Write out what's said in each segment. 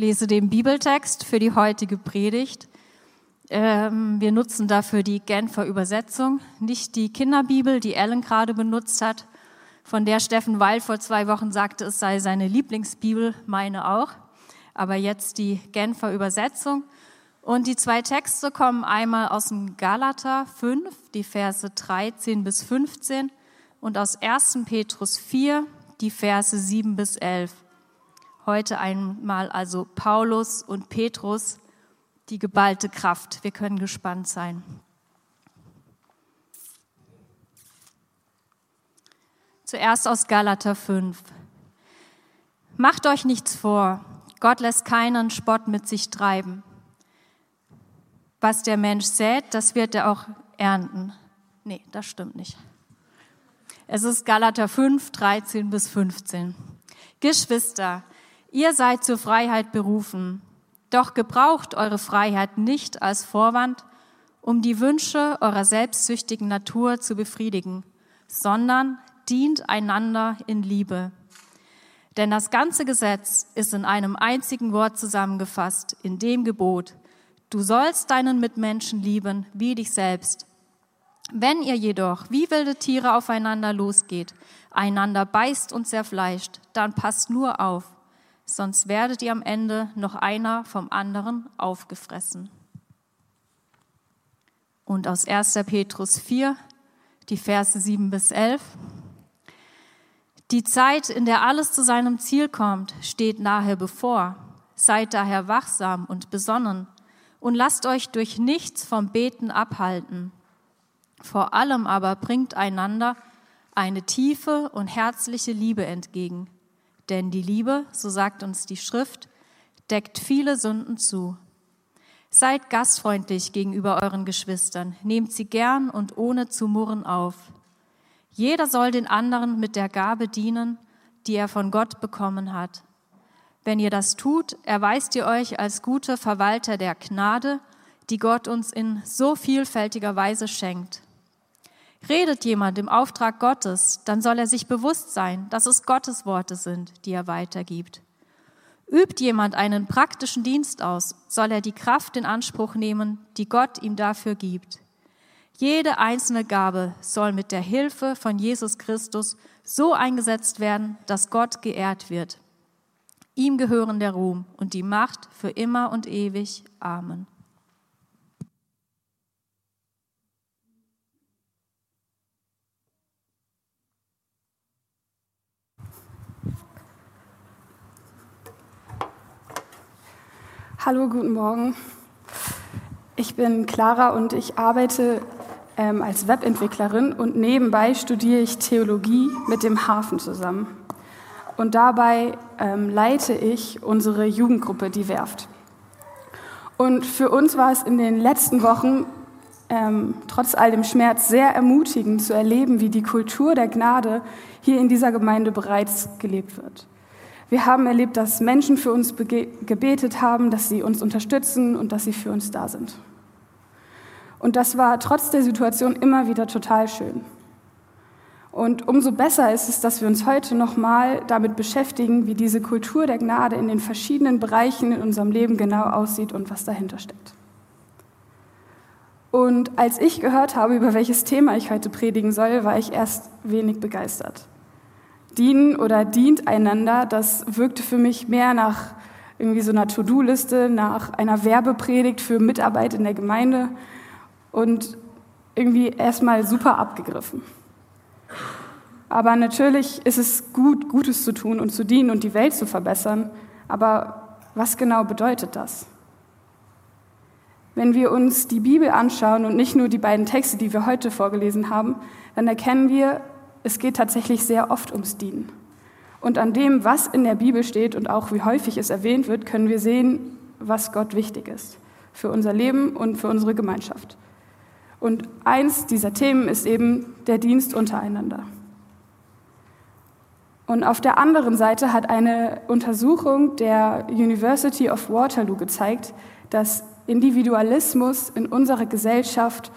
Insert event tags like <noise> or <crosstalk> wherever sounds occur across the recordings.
lese den Bibeltext für die heutige Predigt. Ähm, wir nutzen dafür die Genfer Übersetzung, nicht die Kinderbibel, die Ellen gerade benutzt hat, von der Steffen Weil vor zwei Wochen sagte, es sei seine Lieblingsbibel, meine auch. Aber jetzt die Genfer Übersetzung. Und die zwei Texte kommen einmal aus dem Galater 5, die Verse 13 bis 15 und aus 1. Petrus 4, die Verse 7 bis 11. Heute einmal also Paulus und Petrus, die geballte Kraft. Wir können gespannt sein. Zuerst aus Galater 5. Macht euch nichts vor, Gott lässt keinen Spott mit sich treiben. Was der Mensch sät, das wird er auch ernten. Nee, das stimmt nicht. Es ist Galater 5, 13 bis 15. Geschwister, ihr seid zur Freiheit berufen, doch gebraucht eure Freiheit nicht als Vorwand, um die Wünsche eurer selbstsüchtigen Natur zu befriedigen, sondern dient einander in Liebe. Denn das ganze Gesetz ist in einem einzigen Wort zusammengefasst, in dem Gebot, du sollst deinen Mitmenschen lieben wie dich selbst. Wenn ihr jedoch wie wilde Tiere aufeinander losgeht, einander beißt und zerfleischt, dann passt nur auf, sonst werdet ihr am Ende noch einer vom anderen aufgefressen. Und aus 1. Petrus 4, die Verse 7 bis 11. Die Zeit, in der alles zu seinem Ziel kommt, steht nahe bevor. Seid daher wachsam und besonnen und lasst euch durch nichts vom Beten abhalten. Vor allem aber bringt einander eine tiefe und herzliche Liebe entgegen. Denn die Liebe, so sagt uns die Schrift, deckt viele Sünden zu. Seid gastfreundlich gegenüber euren Geschwistern, nehmt sie gern und ohne zu murren auf. Jeder soll den anderen mit der Gabe dienen, die er von Gott bekommen hat. Wenn ihr das tut, erweist ihr euch als gute Verwalter der Gnade, die Gott uns in so vielfältiger Weise schenkt. Redet jemand im Auftrag Gottes, dann soll er sich bewusst sein, dass es Gottes Worte sind, die er weitergibt. Übt jemand einen praktischen Dienst aus, soll er die Kraft in Anspruch nehmen, die Gott ihm dafür gibt. Jede einzelne Gabe soll mit der Hilfe von Jesus Christus so eingesetzt werden, dass Gott geehrt wird. Ihm gehören der Ruhm und die Macht für immer und ewig. Amen. Hallo, guten Morgen. Ich bin Clara und ich arbeite ähm, als Webentwicklerin und nebenbei studiere ich Theologie mit dem Hafen zusammen. Und dabei ähm, leite ich unsere Jugendgruppe, die Werft. Und für uns war es in den letzten Wochen ähm, trotz all dem Schmerz sehr ermutigend zu erleben, wie die Kultur der Gnade hier in dieser Gemeinde bereits gelebt wird. Wir haben erlebt, dass Menschen für uns gebetet haben, dass sie uns unterstützen und dass sie für uns da sind. Und das war trotz der Situation immer wieder total schön. Und umso besser ist es, dass wir uns heute nochmal damit beschäftigen, wie diese Kultur der Gnade in den verschiedenen Bereichen in unserem Leben genau aussieht und was dahinter steckt. Und als ich gehört habe, über welches Thema ich heute predigen soll, war ich erst wenig begeistert dienen oder dient einander, das wirkte für mich mehr nach irgendwie so einer To-Do-Liste, nach einer Werbepredigt für Mitarbeit in der Gemeinde und irgendwie erstmal super abgegriffen. Aber natürlich ist es gut, Gutes zu tun und zu dienen und die Welt zu verbessern. Aber was genau bedeutet das? Wenn wir uns die Bibel anschauen und nicht nur die beiden Texte, die wir heute vorgelesen haben, dann erkennen wir, es geht tatsächlich sehr oft ums Dienen. Und an dem, was in der Bibel steht und auch wie häufig es erwähnt wird, können wir sehen, was Gott wichtig ist für unser Leben und für unsere Gemeinschaft. Und eins dieser Themen ist eben der Dienst untereinander. Und auf der anderen Seite hat eine Untersuchung der University of Waterloo gezeigt, dass Individualismus in unserer Gesellschaft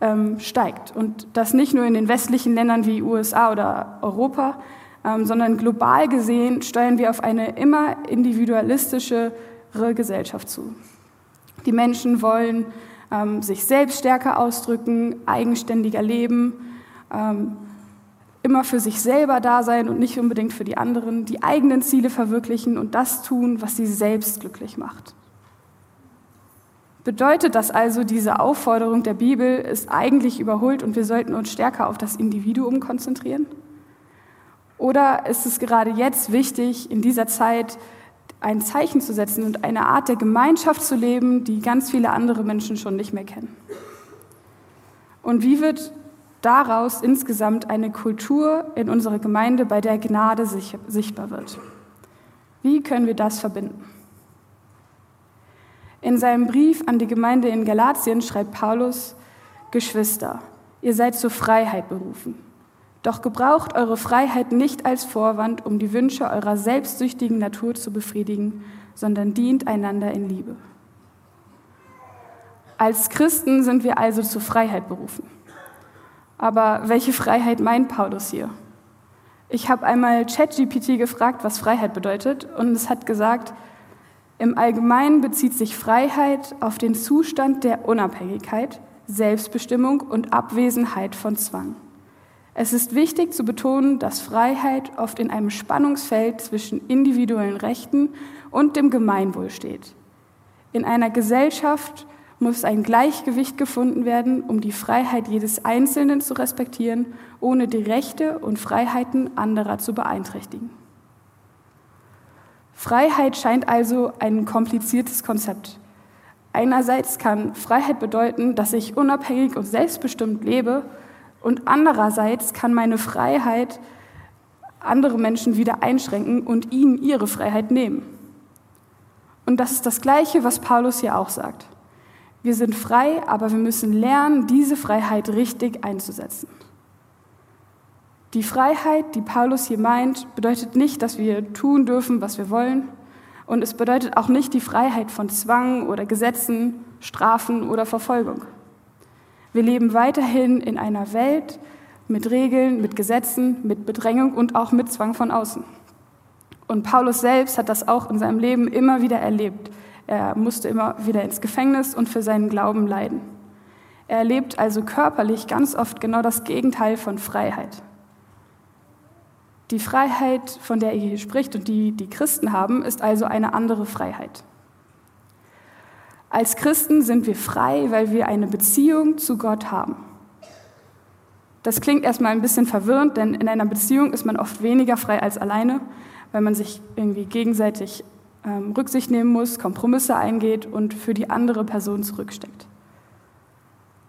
ähm, steigt. Und das nicht nur in den westlichen Ländern wie USA oder Europa, ähm, sondern global gesehen steuern wir auf eine immer individualistische Gesellschaft zu. Die Menschen wollen ähm, sich selbst stärker ausdrücken, eigenständiger leben, ähm, immer für sich selber da sein und nicht unbedingt für die anderen, die eigenen Ziele verwirklichen und das tun, was sie selbst glücklich macht. Bedeutet das also, diese Aufforderung der Bibel ist eigentlich überholt und wir sollten uns stärker auf das Individuum konzentrieren? Oder ist es gerade jetzt wichtig, in dieser Zeit ein Zeichen zu setzen und eine Art der Gemeinschaft zu leben, die ganz viele andere Menschen schon nicht mehr kennen? Und wie wird daraus insgesamt eine Kultur in unserer Gemeinde, bei der Gnade sichtbar wird? Wie können wir das verbinden? In seinem Brief an die Gemeinde in Galatien schreibt Paulus, Geschwister, ihr seid zur Freiheit berufen. Doch gebraucht eure Freiheit nicht als Vorwand, um die Wünsche eurer selbstsüchtigen Natur zu befriedigen, sondern dient einander in Liebe. Als Christen sind wir also zur Freiheit berufen. Aber welche Freiheit meint Paulus hier? Ich habe einmal ChatGPT gefragt, was Freiheit bedeutet, und es hat gesagt, im Allgemeinen bezieht sich Freiheit auf den Zustand der Unabhängigkeit, Selbstbestimmung und Abwesenheit von Zwang. Es ist wichtig zu betonen, dass Freiheit oft in einem Spannungsfeld zwischen individuellen Rechten und dem Gemeinwohl steht. In einer Gesellschaft muss ein Gleichgewicht gefunden werden, um die Freiheit jedes Einzelnen zu respektieren, ohne die Rechte und Freiheiten anderer zu beeinträchtigen. Freiheit scheint also ein kompliziertes Konzept. Einerseits kann Freiheit bedeuten, dass ich unabhängig und selbstbestimmt lebe und andererseits kann meine Freiheit andere Menschen wieder einschränken und ihnen ihre Freiheit nehmen. Und das ist das Gleiche, was Paulus hier auch sagt. Wir sind frei, aber wir müssen lernen, diese Freiheit richtig einzusetzen. Die Freiheit, die Paulus hier meint, bedeutet nicht, dass wir tun dürfen, was wir wollen. Und es bedeutet auch nicht die Freiheit von Zwang oder Gesetzen, Strafen oder Verfolgung. Wir leben weiterhin in einer Welt mit Regeln, mit Gesetzen, mit Bedrängung und auch mit Zwang von außen. Und Paulus selbst hat das auch in seinem Leben immer wieder erlebt. Er musste immer wieder ins Gefängnis und für seinen Glauben leiden. Er erlebt also körperlich ganz oft genau das Gegenteil von Freiheit. Die Freiheit, von der er hier spricht und die die Christen haben, ist also eine andere Freiheit. Als Christen sind wir frei, weil wir eine Beziehung zu Gott haben. Das klingt erstmal ein bisschen verwirrend, denn in einer Beziehung ist man oft weniger frei als alleine, weil man sich irgendwie gegenseitig ähm, Rücksicht nehmen muss, Kompromisse eingeht und für die andere Person zurücksteckt.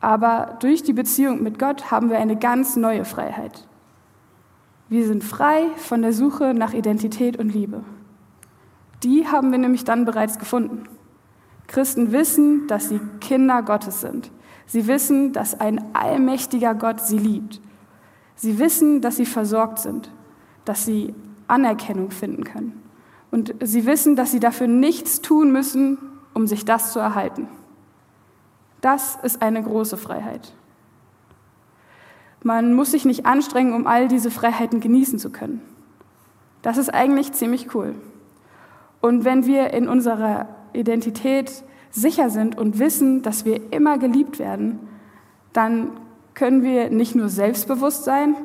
Aber durch die Beziehung mit Gott haben wir eine ganz neue Freiheit. Wir sind frei von der Suche nach Identität und Liebe. Die haben wir nämlich dann bereits gefunden. Christen wissen, dass sie Kinder Gottes sind. Sie wissen, dass ein allmächtiger Gott sie liebt. Sie wissen, dass sie versorgt sind, dass sie Anerkennung finden können. Und sie wissen, dass sie dafür nichts tun müssen, um sich das zu erhalten. Das ist eine große Freiheit. Man muss sich nicht anstrengen, um all diese Freiheiten genießen zu können. Das ist eigentlich ziemlich cool. Und wenn wir in unserer Identität sicher sind und wissen, dass wir immer geliebt werden, dann können wir nicht nur selbstbewusst sein,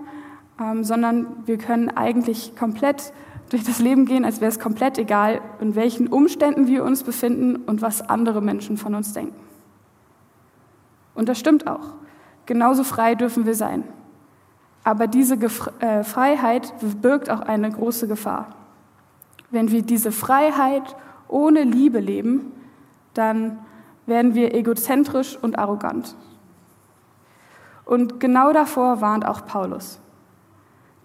ähm, sondern wir können eigentlich komplett durch das Leben gehen, als wäre es komplett egal, in welchen Umständen wir uns befinden und was andere Menschen von uns denken. Und das stimmt auch. Genauso frei dürfen wir sein. Aber diese Gef äh, Freiheit birgt auch eine große Gefahr. Wenn wir diese Freiheit ohne Liebe leben, dann werden wir egozentrisch und arrogant. Und genau davor warnt auch Paulus.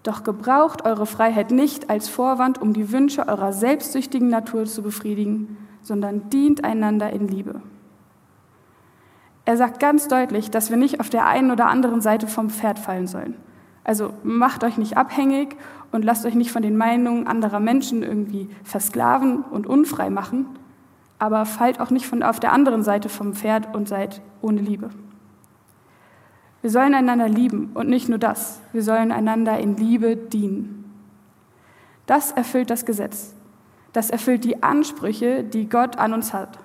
Doch gebraucht eure Freiheit nicht als Vorwand, um die Wünsche eurer selbstsüchtigen Natur zu befriedigen, sondern dient einander in Liebe. Er sagt ganz deutlich, dass wir nicht auf der einen oder anderen Seite vom Pferd fallen sollen. Also macht euch nicht abhängig und lasst euch nicht von den Meinungen anderer Menschen irgendwie versklaven und unfrei machen, aber fallt auch nicht von auf der anderen Seite vom Pferd und seid ohne Liebe. Wir sollen einander lieben und nicht nur das, wir sollen einander in Liebe dienen. Das erfüllt das Gesetz. Das erfüllt die Ansprüche, die Gott an uns hat.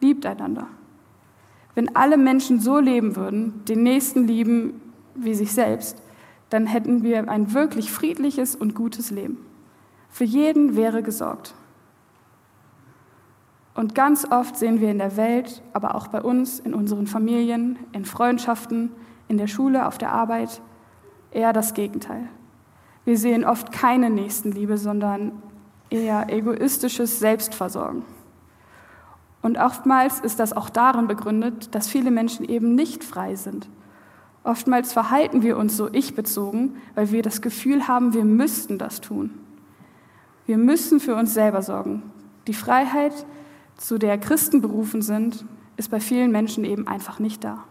Liebt einander. Wenn alle Menschen so leben würden, den Nächsten lieben wie sich selbst, dann hätten wir ein wirklich friedliches und gutes Leben. Für jeden wäre gesorgt. Und ganz oft sehen wir in der Welt, aber auch bei uns, in unseren Familien, in Freundschaften, in der Schule, auf der Arbeit, eher das Gegenteil. Wir sehen oft keine Nächstenliebe, sondern eher egoistisches Selbstversorgen. Und oftmals ist das auch darin begründet, dass viele Menschen eben nicht frei sind. Oftmals verhalten wir uns so ich-bezogen, weil wir das Gefühl haben, wir müssten das tun. Wir müssen für uns selber sorgen. Die Freiheit, zu der Christen berufen sind, ist bei vielen Menschen eben einfach nicht da.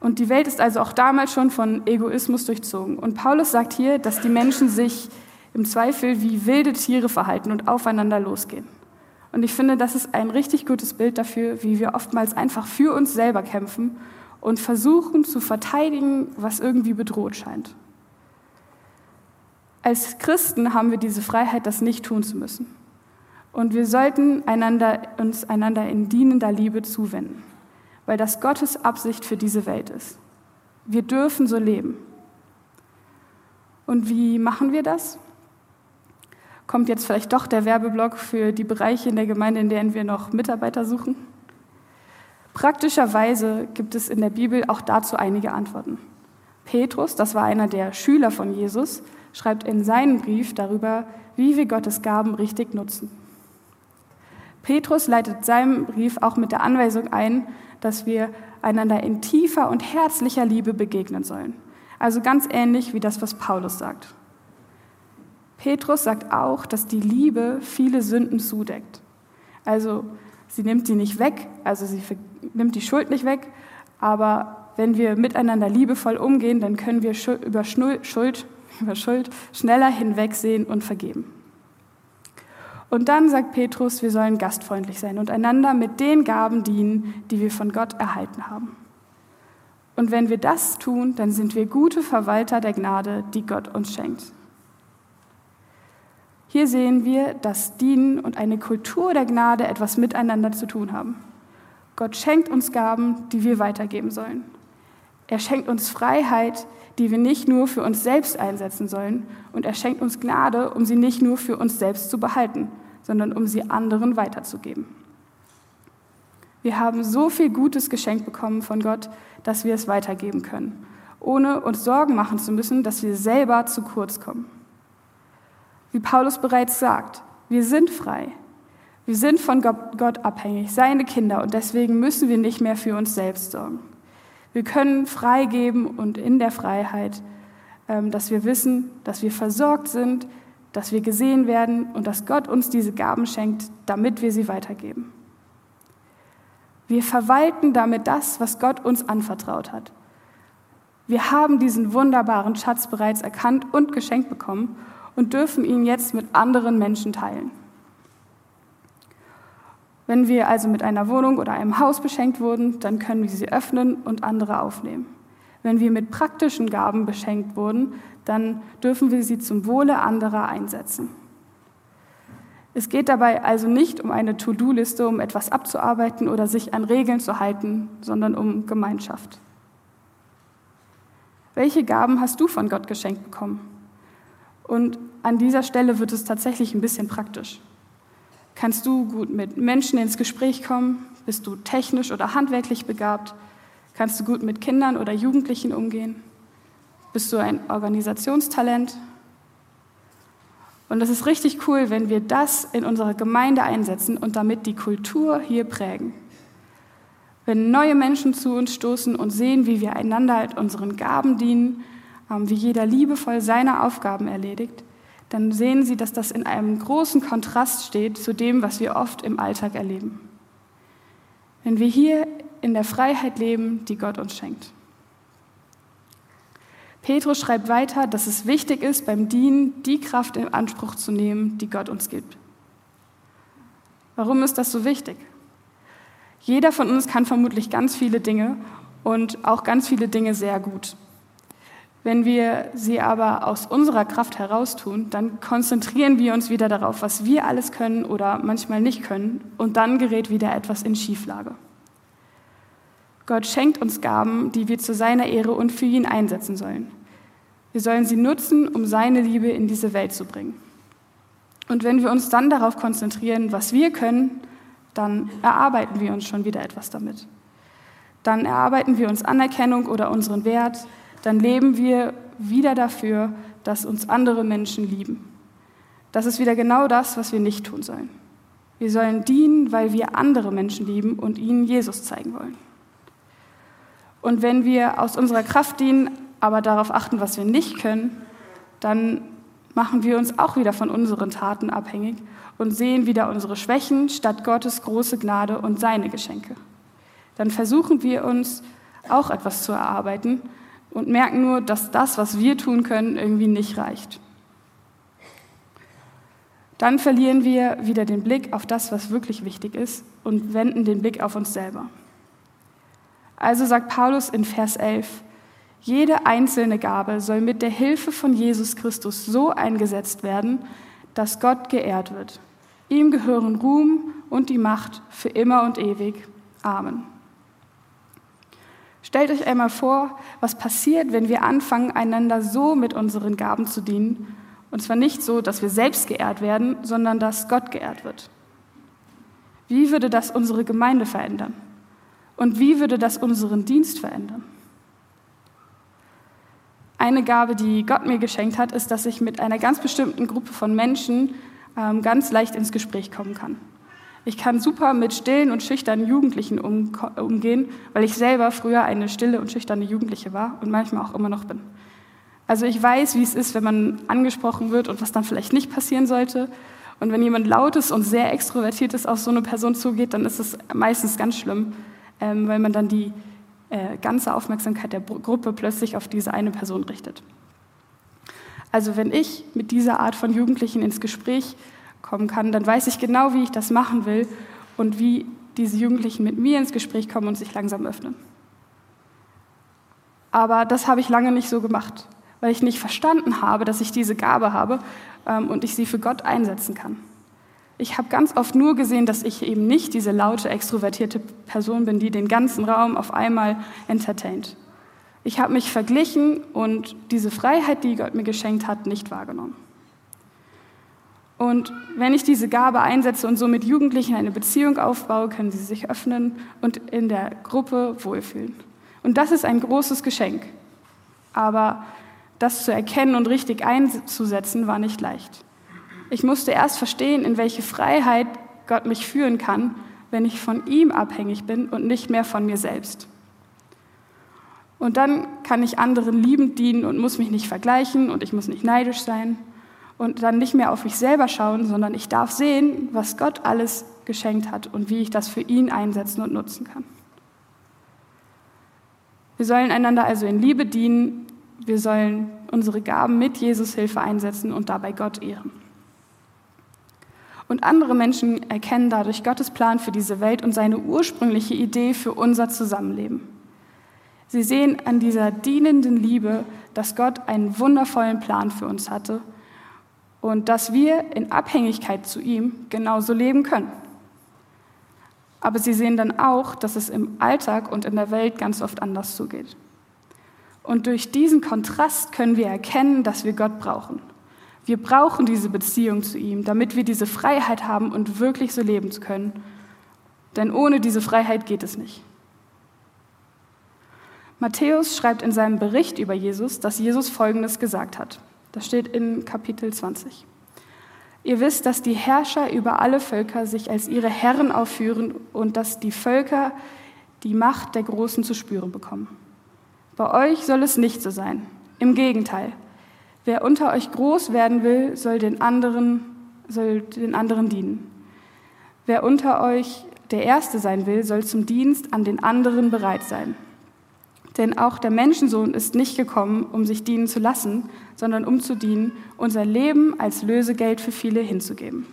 Und die Welt ist also auch damals schon von Egoismus durchzogen. Und Paulus sagt hier, dass die Menschen sich im Zweifel wie wilde Tiere verhalten und aufeinander losgehen. Und ich finde, das ist ein richtig gutes Bild dafür, wie wir oftmals einfach für uns selber kämpfen und versuchen zu verteidigen, was irgendwie bedroht scheint. Als Christen haben wir diese Freiheit, das nicht tun zu müssen. Und wir sollten einander, uns einander in dienender Liebe zuwenden, weil das Gottes Absicht für diese Welt ist. Wir dürfen so leben. Und wie machen wir das? Kommt jetzt vielleicht doch der Werbeblock für die Bereiche in der Gemeinde, in denen wir noch Mitarbeiter suchen? Praktischerweise gibt es in der Bibel auch dazu einige Antworten. Petrus, das war einer der Schüler von Jesus, schreibt in seinem Brief darüber, wie wir Gottes Gaben richtig nutzen. Petrus leitet seinen Brief auch mit der Anweisung ein, dass wir einander in tiefer und herzlicher Liebe begegnen sollen. Also ganz ähnlich wie das, was Paulus sagt. Petrus sagt auch, dass die Liebe viele Sünden zudeckt. Also sie nimmt die nicht weg, also sie nimmt die Schuld nicht weg, aber wenn wir miteinander liebevoll umgehen, dann können wir über Schuld, <laughs> über Schuld schneller hinwegsehen und vergeben. Und dann sagt Petrus, wir sollen gastfreundlich sein und einander mit den Gaben dienen, die wir von Gott erhalten haben. Und wenn wir das tun, dann sind wir gute Verwalter der Gnade, die Gott uns schenkt. Hier sehen wir, dass Dienen und eine Kultur der Gnade etwas miteinander zu tun haben. Gott schenkt uns Gaben, die wir weitergeben sollen. Er schenkt uns Freiheit, die wir nicht nur für uns selbst einsetzen sollen. Und er schenkt uns Gnade, um sie nicht nur für uns selbst zu behalten, sondern um sie anderen weiterzugeben. Wir haben so viel Gutes geschenkt bekommen von Gott, dass wir es weitergeben können, ohne uns Sorgen machen zu müssen, dass wir selber zu kurz kommen. Wie Paulus bereits sagt, wir sind frei. Wir sind von Gott abhängig, seine Kinder, und deswegen müssen wir nicht mehr für uns selbst sorgen. Wir können freigeben und in der Freiheit, ähm, dass wir wissen, dass wir versorgt sind, dass wir gesehen werden und dass Gott uns diese Gaben schenkt, damit wir sie weitergeben. Wir verwalten damit das, was Gott uns anvertraut hat. Wir haben diesen wunderbaren Schatz bereits erkannt und geschenkt bekommen und dürfen ihn jetzt mit anderen Menschen teilen. Wenn wir also mit einer Wohnung oder einem Haus beschenkt wurden, dann können wir sie öffnen und andere aufnehmen. Wenn wir mit praktischen Gaben beschenkt wurden, dann dürfen wir sie zum Wohle anderer einsetzen. Es geht dabei also nicht um eine To-Do-Liste, um etwas abzuarbeiten oder sich an Regeln zu halten, sondern um Gemeinschaft. Welche Gaben hast du von Gott geschenkt bekommen? Und an dieser Stelle wird es tatsächlich ein bisschen praktisch. Kannst du gut mit Menschen ins Gespräch kommen? Bist du technisch oder handwerklich begabt? Kannst du gut mit Kindern oder Jugendlichen umgehen? Bist du ein Organisationstalent? Und es ist richtig cool, wenn wir das in unserer Gemeinde einsetzen und damit die Kultur hier prägen. Wenn neue Menschen zu uns stoßen und sehen, wie wir einander mit unseren Gaben dienen ähm, wie jeder liebevoll seine Aufgaben erledigt, dann sehen Sie, dass das in einem großen Kontrast steht zu dem, was wir oft im Alltag erleben. Wenn wir hier in der Freiheit leben, die Gott uns schenkt. Petrus schreibt weiter, dass es wichtig ist, beim Dienen die Kraft in Anspruch zu nehmen, die Gott uns gibt. Warum ist das so wichtig? Jeder von uns kann vermutlich ganz viele Dinge und auch ganz viele Dinge sehr gut. Wenn wir sie aber aus unserer Kraft heraus tun, dann konzentrieren wir uns wieder darauf, was wir alles können oder manchmal nicht können, und dann gerät wieder etwas in Schieflage. Gott schenkt uns Gaben, die wir zu seiner Ehre und für ihn einsetzen sollen. Wir sollen sie nutzen, um seine Liebe in diese Welt zu bringen. Und wenn wir uns dann darauf konzentrieren, was wir können, dann erarbeiten wir uns schon wieder etwas damit. Dann erarbeiten wir uns Anerkennung oder unseren Wert, dann leben wir wieder dafür, dass uns andere Menschen lieben. Das ist wieder genau das, was wir nicht tun sollen. Wir sollen dienen, weil wir andere Menschen lieben und ihnen Jesus zeigen wollen. Und wenn wir aus unserer Kraft dienen, aber darauf achten, was wir nicht können, dann machen wir uns auch wieder von unseren Taten abhängig und sehen wieder unsere Schwächen statt Gottes große Gnade und seine Geschenke. Dann versuchen wir uns auch etwas zu erarbeiten und merken nur, dass das, was wir tun können, irgendwie nicht reicht. Dann verlieren wir wieder den Blick auf das, was wirklich wichtig ist und wenden den Blick auf uns selber. Also sagt Paulus in Vers 11, jede einzelne Gabe soll mit der Hilfe von Jesus Christus so eingesetzt werden, dass Gott geehrt wird. Ihm gehören Ruhm und die Macht für immer und ewig. Amen. Stellt euch einmal vor, was passiert, wenn wir anfangen, einander so mit unseren Gaben zu dienen. Und zwar nicht so, dass wir selbst geehrt werden, sondern dass Gott geehrt wird. Wie würde das unsere Gemeinde verändern? Und wie würde das unseren Dienst verändern? Eine Gabe, die Gott mir geschenkt hat, ist, dass ich mit einer ganz bestimmten Gruppe von Menschen ähm, ganz leicht ins Gespräch kommen kann. Ich kann super mit stillen und schüchternen Jugendlichen um, umgehen, weil ich selber früher eine stille und schüchterne Jugendliche war und manchmal auch immer noch bin. Also ich weiß, wie es ist, wenn man angesprochen wird und was dann vielleicht nicht passieren sollte. Und wenn jemand lautes und sehr extrovertiert ist, auf so eine Person zugeht, dann ist es meistens ganz schlimm, ähm, weil man dann die äh, ganze Aufmerksamkeit der Gruppe plötzlich auf diese eine Person richtet. Also wenn ich mit dieser Art von Jugendlichen ins Gespräch kommen kann, dann weiß ich genau, wie ich das machen will und wie diese Jugendlichen mit mir ins Gespräch kommen und sich langsam öffnen. Aber das habe ich lange nicht so gemacht, weil ich nicht verstanden habe, dass ich diese Gabe habe ähm, und ich sie für Gott einsetzen kann. Ich habe ganz oft nur gesehen, dass ich eben nicht diese laute, extrovertierte Person bin, die den ganzen Raum auf einmal entertaint. Ich habe mich verglichen und diese Freiheit, die Gott mir geschenkt hat, nicht wahrgenommen. Und wenn ich diese Gabe einsetze und so mit Jugendlichen eine Beziehung aufbaue, können sie sich öffnen und in der Gruppe wohlfühlen. Und das ist ein großes Geschenk. Aber das zu erkennen und richtig einzusetzen, war nicht leicht. Ich musste erst verstehen, in welche Freiheit Gott mich führen kann, wenn ich von ihm abhängig bin und nicht mehr von mir selbst. Und dann kann ich anderen liebend dienen und muss mich nicht vergleichen und ich muss nicht neidisch sein und dann nicht mehr auf mich selber schauen, sondern ich darf sehen, was Gott alles geschenkt hat und wie ich das für ihn einsetzen und nutzen kann. Wir sollen einander also in Liebe dienen, wir sollen unsere Gaben mit Jesus Hilfe einsetzen und dabei Gott ehren. Und andere Menschen erkennen dadurch Gottes Plan für diese Welt und seine ursprüngliche Idee für unser Zusammenleben. Sie sehen an dieser dienenden Liebe, dass Gott einen wundervollen Plan für uns hatte und dass wir in Abhängigkeit zu ihm genauso leben können. Aber sie sehen dann auch, dass es im Alltag und in der Welt ganz oft anders zugeht. Und durch diesen Kontrast können wir erkennen, dass wir Gott brauchen. Wir brauchen diese Beziehung zu ihm, damit wir diese Freiheit haben und wirklich so leben zu können. Denn ohne diese Freiheit geht es nicht. Matthäus schreibt in seinem Bericht über Jesus, dass Jesus Folgendes gesagt hat. Das steht in Kapitel 20. Ihr wisst, dass die Herrscher über alle Völker sich als ihre Herren aufführen und dass die Völker die Macht der Großen zu spüren bekommen. Bei euch soll es nicht so sein. Im Gegenteil. Wer unter euch groß werden will, soll den anderen, soll den anderen dienen. Wer unter euch der Erste sein will, soll zum Dienst an den anderen bereit sein. Denn auch der Menschensohn ist nicht gekommen, um sich dienen zu lassen, sondern um zu dienen und sein Leben als Lösegeld für viele hinzugeben.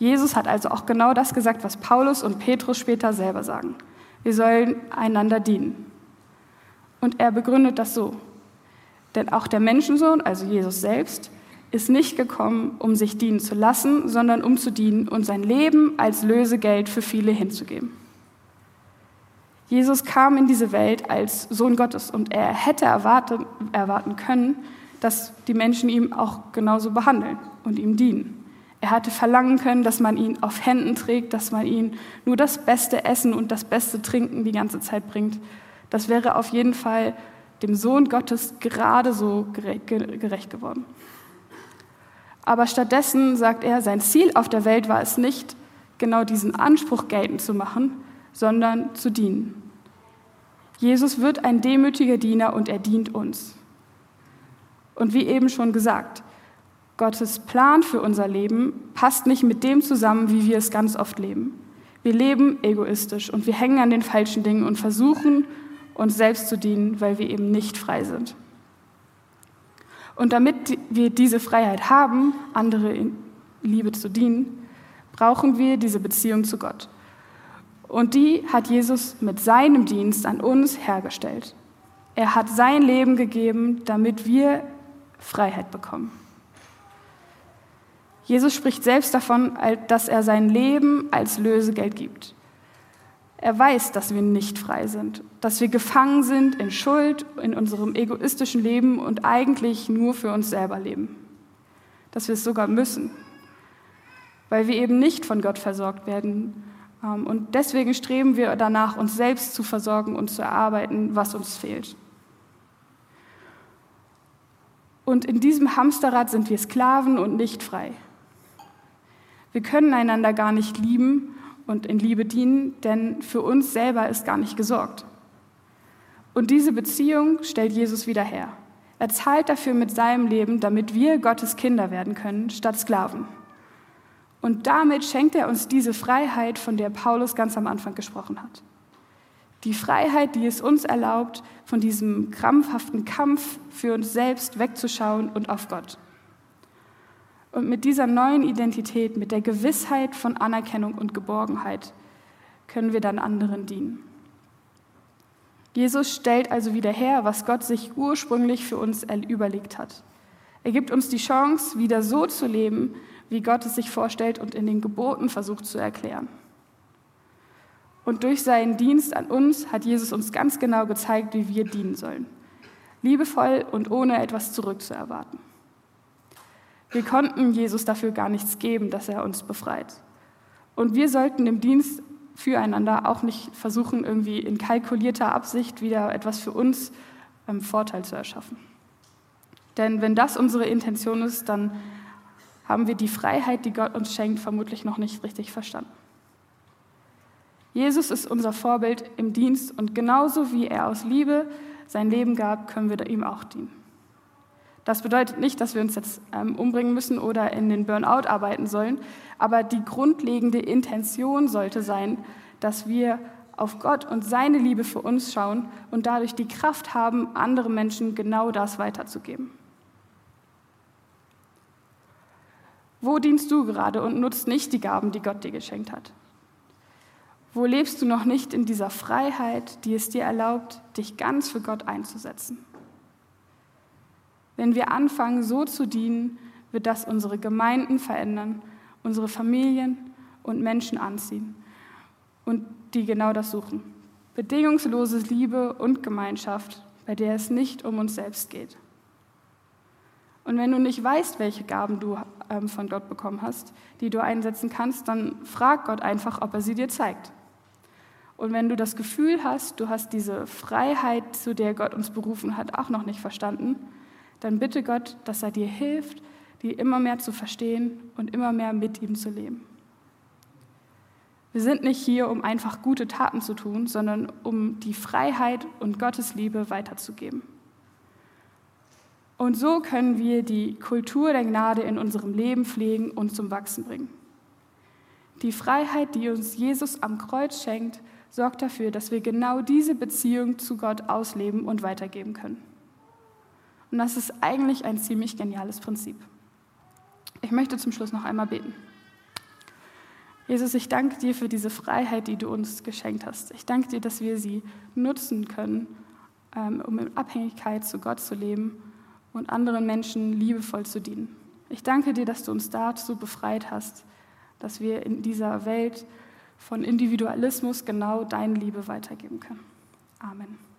Jesus hat also auch genau das gesagt, was Paulus und Petrus später selber sagen. Wir sollen einander dienen. Und er begründet das so. Denn auch der Menschensohn, also Jesus selbst, ist nicht gekommen, um sich dienen zu lassen, sondern um zu dienen und sein Leben als Lösegeld für viele hinzugeben. Jesus kam in diese Welt als Sohn Gottes und er hätte erwarten, erwarten können, dass die Menschen ihm auch genauso behandeln und ihm dienen. Er hatte verlangen können, dass man ihn auf Händen trägt, dass man ihn nur das beste Essen und das beste Trinken die ganze Zeit bringt. Das wäre auf jeden Fall dem Sohn Gottes gerade so gerecht geworden. Aber stattdessen sagt er, sein Ziel auf der Welt war es nicht, genau diesen Anspruch geltend zu machen, sondern zu dienen. Jesus wird ein demütiger Diener und er dient uns. Und wie eben schon gesagt, Gottes Plan für unser Leben passt nicht mit dem zusammen, wie wir es ganz oft leben. Wir leben egoistisch und wir hängen an den falschen Dingen und versuchen, uns selbst zu dienen, weil wir eben nicht frei sind. Und damit wir diese Freiheit haben, andere in Liebe zu dienen, brauchen wir diese Beziehung zu Gott. Und die hat Jesus mit seinem Dienst an uns hergestellt. Er hat sein Leben gegeben, damit wir Freiheit bekommen. Jesus spricht selbst davon, dass er sein Leben als Lösegeld gibt. Er weiß, dass wir nicht frei sind, dass wir gefangen sind in Schuld, in unserem egoistischen Leben und eigentlich nur für uns selber leben. Dass wir es sogar müssen, weil wir eben nicht von Gott versorgt werden. Ähm, und deswegen streben wir danach, uns selbst zu versorgen und zu erarbeiten, was uns fehlt. Und in diesem Hamsterrad sind wir Sklaven und nicht frei. Wir können einander gar nicht lieben und in Liebe dienen, denn für uns selber ist gar nicht gesorgt. Und diese Beziehung stellt Jesus wieder her. Er zahlt dafür mit seinem Leben, damit wir Gottes Kinder werden können, statt Sklaven. Und damit schenkt er uns diese Freiheit, von der Paulus ganz am Anfang gesprochen hat. Die Freiheit, die es uns erlaubt, von diesem krampfhaften Kampf für uns selbst wegzuschauen und auf Gott. Und mit dieser neuen Identität, mit der Gewissheit von Anerkennung und Geborgenheit, können wir dann anderen dienen. Jesus stellt also wieder her, was Gott sich ursprünglich für uns überlegt hat. Er gibt uns die Chance, wieder so zu leben, wie Gott es sich vorstellt und in den Geboten versucht zu erklären. Und durch seinen Dienst an uns hat Jesus uns ganz genau gezeigt, wie wir dienen sollen. Liebevoll und ohne etwas zurückzuerwarten. Wir konnten Jesus dafür gar nichts geben, dass er uns befreit. Und wir sollten im Dienst füreinander auch nicht versuchen, irgendwie in kalkulierter Absicht wieder etwas für uns ähm, Vorteil zu erschaffen. Denn wenn das unsere Intention ist, dann haben wir die Freiheit, die Gott uns schenkt, vermutlich noch nicht richtig verstanden. Jesus ist unser Vorbild im Dienst und genauso wie er aus Liebe sein Leben gab, können wir ihm auch dienen. Das bedeutet nicht, dass wir uns jetzt ähm, umbringen müssen oder in den Burnout arbeiten sollen, aber die grundlegende Intention sollte sein, dass wir auf Gott und seine Liebe für uns schauen und dadurch die Kraft haben, anderen Menschen genau das weiterzugeben. Wo dienst du gerade und nutzt nicht die Gaben, die Gott dir geschenkt hat? Wo lebst du noch nicht in dieser Freiheit, die es dir erlaubt, dich ganz für Gott einzusetzen? Wenn wir anfangen, so zu dienen, wird das unsere Gemeinden verändern, unsere Familien und Menschen anziehen und die genau das suchen. Bedingungslose Liebe und Gemeinschaft, bei der es nicht um uns selbst geht. Und wenn du nicht weißt, welche Gaben du ähm, von Gott bekommen hast, die du einsetzen kannst, dann frag Gott einfach, ob er sie dir zeigt. Und wenn du das Gefühl hast, du hast diese Freiheit, zu der Gott uns berufen hat, auch noch nicht verstanden, dann bitte Gott, dass er dir hilft, die immer mehr zu verstehen und immer mehr mit ihm zu leben. Wir sind nicht hier, um einfach gute Taten zu tun, sondern um die Freiheit und Gottes Liebe weiterzugeben. Und so können wir die Kultur der Gnade in unserem Leben pflegen und zum Wachsen bringen. Die Freiheit, die uns Jesus am Kreuz schenkt, sorgt dafür, dass wir genau diese Beziehung zu Gott ausleben und weitergeben können. Und das ist eigentlich ein ziemlich geniales Prinzip. Ich möchte zum Schluss noch einmal beten. Jesus, ich danke dir für diese Freiheit, die du uns geschenkt hast. Ich danke dir, dass wir sie nutzen können, ähm, um in Abhängigkeit zu Gott zu leben und anderen Menschen liebevoll zu dienen. Ich danke dir, dass du uns dazu befreit hast, dass wir in dieser Welt von Individualismus genau deine Liebe weitergeben können. Amen.